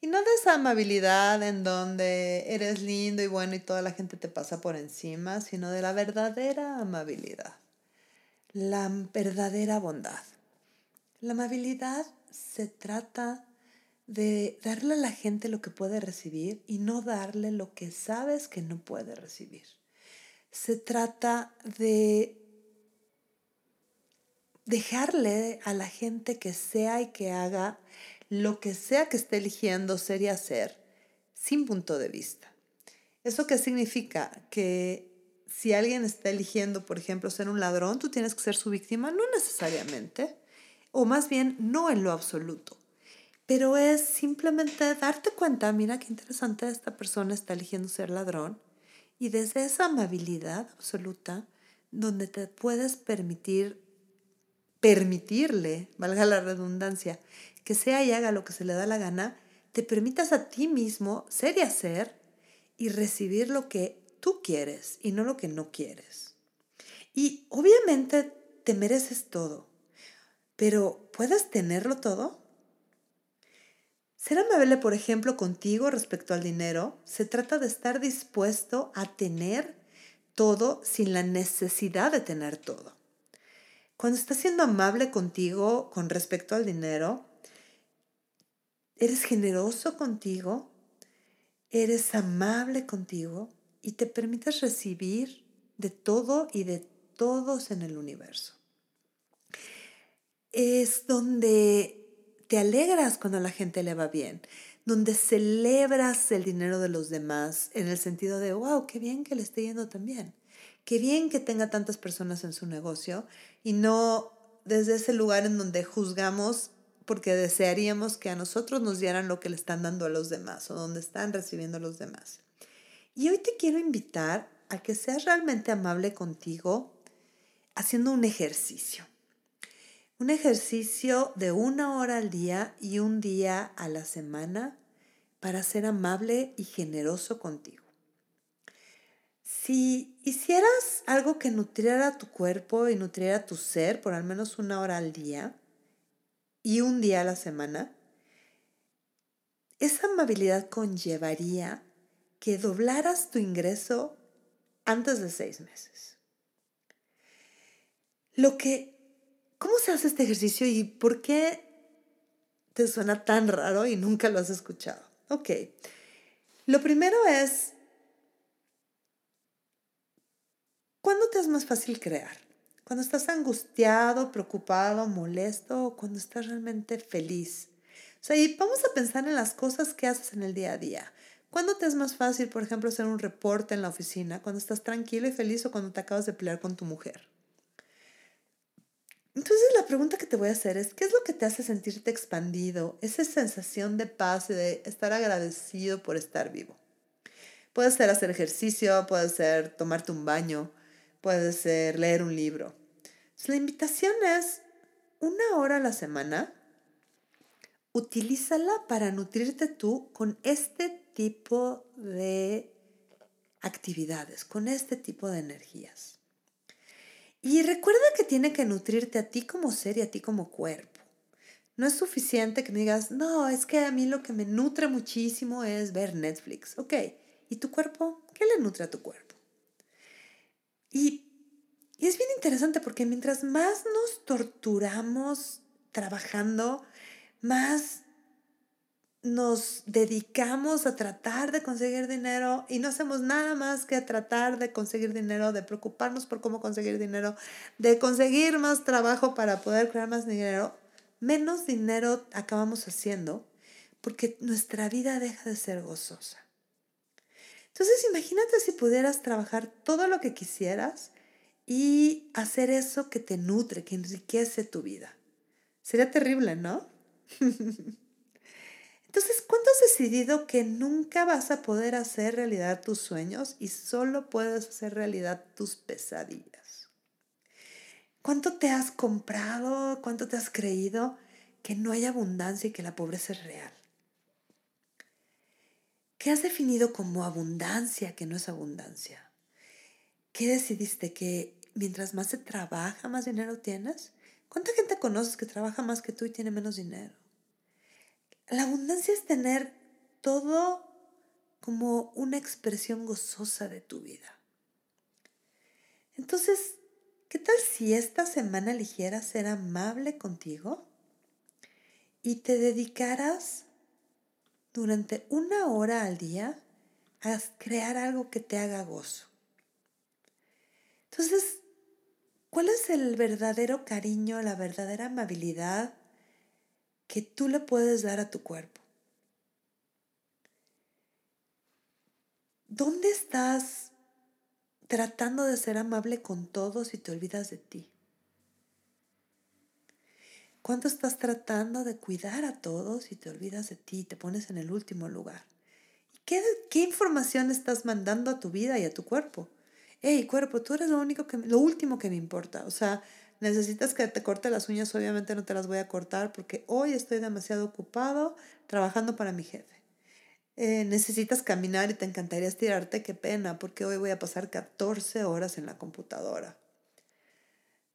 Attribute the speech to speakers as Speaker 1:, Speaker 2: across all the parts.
Speaker 1: Y no de esa amabilidad en donde eres lindo y bueno y toda la gente te pasa por encima, sino de la verdadera amabilidad, la verdadera bondad. La amabilidad se trata de darle a la gente lo que puede recibir y no darle lo que sabes que no puede recibir. Se trata de dejarle a la gente que sea y que haga lo que sea que esté eligiendo ser y hacer sin punto de vista. ¿Eso qué significa? Que si alguien está eligiendo, por ejemplo, ser un ladrón, tú tienes que ser su víctima, no necesariamente, o más bien no en lo absoluto, pero es simplemente darte cuenta, mira qué interesante esta persona está eligiendo ser ladrón, y desde esa amabilidad absoluta, donde te puedes permitir, permitirle, valga la redundancia, que sea y haga lo que se le da la gana, te permitas a ti mismo ser y hacer y recibir lo que tú quieres y no lo que no quieres. Y obviamente te mereces todo, pero ¿puedes tenerlo todo? Ser amable, por ejemplo, contigo respecto al dinero, se trata de estar dispuesto a tener todo sin la necesidad de tener todo. Cuando estás siendo amable contigo con respecto al dinero, eres generoso contigo, eres amable contigo y te permites recibir de todo y de todos en el universo. Es donde te alegras cuando a la gente le va bien, donde celebras el dinero de los demás en el sentido de, wow, qué bien que le esté yendo tan bien, qué bien que tenga tantas personas en su negocio y no desde ese lugar en donde juzgamos porque desearíamos que a nosotros nos dieran lo que le están dando a los demás o donde están recibiendo los demás. Y hoy te quiero invitar a que seas realmente amable contigo haciendo un ejercicio. Un ejercicio de una hora al día y un día a la semana para ser amable y generoso contigo. Si hicieras algo que nutriera tu cuerpo y nutriera tu ser por al menos una hora al día, y un día a la semana, esa amabilidad conllevaría que doblaras tu ingreso antes de seis meses. Lo que, ¿cómo se hace este ejercicio y por qué te suena tan raro y nunca lo has escuchado? Ok, lo primero es, ¿cuándo es más fácil crear? Cuando estás angustiado, preocupado, molesto o cuando estás realmente feliz. O sea, y vamos a pensar en las cosas que haces en el día a día. ¿Cuándo te es más fácil, por ejemplo, hacer un reporte en la oficina? ¿Cuando estás tranquilo y feliz o cuando te acabas de pelear con tu mujer? Entonces la pregunta que te voy a hacer es, ¿qué es lo que te hace sentirte expandido? Esa sensación de paz y de estar agradecido por estar vivo. Puede ser hacer ejercicio, puede ser tomarte un baño, puede ser leer un libro. La invitación es una hora a la semana, utilízala para nutrirte tú con este tipo de actividades, con este tipo de energías. Y recuerda que tiene que nutrirte a ti como ser y a ti como cuerpo. No es suficiente que me digas, no, es que a mí lo que me nutre muchísimo es ver Netflix. Ok, ¿y tu cuerpo? ¿Qué le nutre a tu cuerpo? Y, es bien interesante porque mientras más nos torturamos trabajando, más nos dedicamos a tratar de conseguir dinero y no hacemos nada más que tratar de conseguir dinero, de preocuparnos por cómo conseguir dinero, de conseguir más trabajo para poder crear más dinero, menos dinero acabamos haciendo porque nuestra vida deja de ser gozosa. Entonces imagínate si pudieras trabajar todo lo que quisieras y hacer eso que te nutre, que enriquece tu vida. Sería terrible, ¿no? Entonces, ¿cuándo has decidido que nunca vas a poder hacer realidad tus sueños y solo puedes hacer realidad tus pesadillas? ¿Cuánto te has comprado? ¿Cuánto te has creído que no hay abundancia y que la pobreza es real? ¿Qué has definido como abundancia que no es abundancia? ¿Qué decidiste que mientras más se trabaja, más dinero tienes? ¿Cuánta gente conoces que trabaja más que tú y tiene menos dinero? La abundancia es tener todo como una expresión gozosa de tu vida. Entonces, ¿qué tal si esta semana eligieras ser amable contigo y te dedicaras durante una hora al día a crear algo que te haga gozo. Entonces, ¿cuál es el verdadero cariño, la verdadera amabilidad que tú le puedes dar a tu cuerpo? ¿Dónde estás tratando de ser amable con todos y te olvidas de ti? ¿Cuánto estás tratando de cuidar a todos y te olvidas de ti te pones en el último lugar? ¿Y qué, qué información estás mandando a tu vida y a tu cuerpo? Hey, cuerpo, tú eres lo, único que, lo último que me importa. O sea, necesitas que te corte las uñas, obviamente no te las voy a cortar porque hoy estoy demasiado ocupado trabajando para mi jefe. Eh, necesitas caminar y te encantaría estirarte, qué pena, porque hoy voy a pasar 14 horas en la computadora.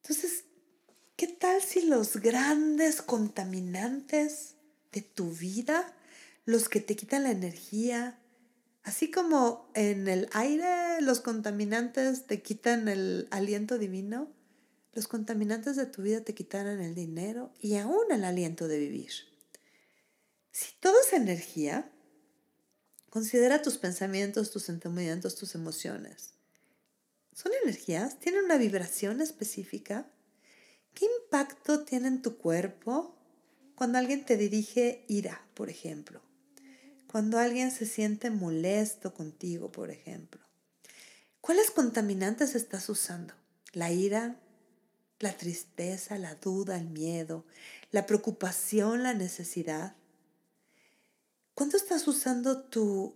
Speaker 1: Entonces, ¿Qué tal si los grandes contaminantes de tu vida, los que te quitan la energía, así como en el aire los contaminantes te quitan el aliento divino, los contaminantes de tu vida te quitaran el dinero y aún el aliento de vivir? Si todo es energía, considera tus pensamientos, tus sentimientos, tus emociones. ¿Son energías? ¿Tienen una vibración específica? ¿Qué impacto tiene en tu cuerpo cuando alguien te dirige ira, por ejemplo? Cuando alguien se siente molesto contigo, por ejemplo. ¿Cuáles contaminantes estás usando? ¿La ira? ¿La tristeza? ¿La duda? ¿El miedo? ¿La preocupación? ¿La necesidad? ¿Cuándo estás usando tu,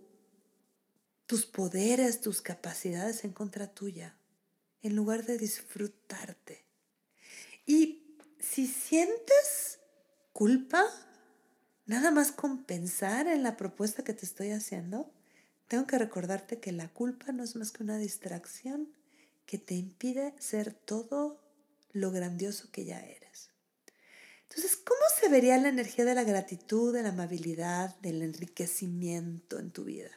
Speaker 1: tus poderes, tus capacidades en contra tuya, en lugar de disfrutarte? Y si sientes culpa, nada más con pensar en la propuesta que te estoy haciendo, tengo que recordarte que la culpa no es más que una distracción que te impide ser todo lo grandioso que ya eres. Entonces, ¿cómo se vería la energía de la gratitud, de la amabilidad, del enriquecimiento en tu vida?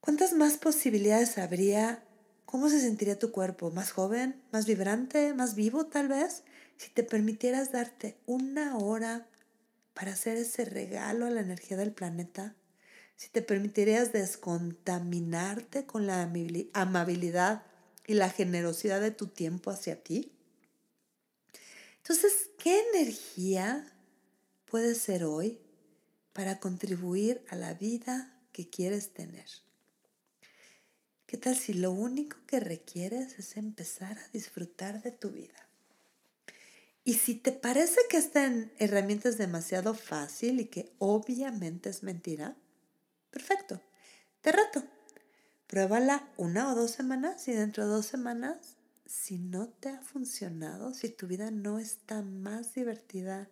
Speaker 1: ¿Cuántas más posibilidades habría ¿Cómo se sentiría tu cuerpo? ¿Más joven? ¿Más vibrante? ¿Más vivo tal vez? Si te permitieras darte una hora para hacer ese regalo a la energía del planeta, si te permitirías descontaminarte con la amabilidad y la generosidad de tu tiempo hacia ti. Entonces, ¿qué energía puede ser hoy para contribuir a la vida que quieres tener? ¿Qué tal si lo único que requieres es empezar a disfrutar de tu vida? Y si te parece que esta herramienta es demasiado fácil y que obviamente es mentira, perfecto, te reto. Pruébala una o dos semanas y dentro de dos semanas, si no te ha funcionado, si tu vida no está más divertida,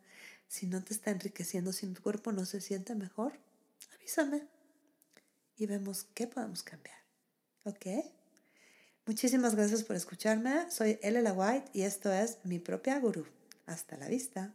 Speaker 1: si no te está enriqueciendo, si tu cuerpo no se siente mejor, avísame y vemos qué podemos cambiar. ¿Ok? Muchísimas gracias por escucharme. Soy Elela White y esto es mi propia gurú. Hasta la vista.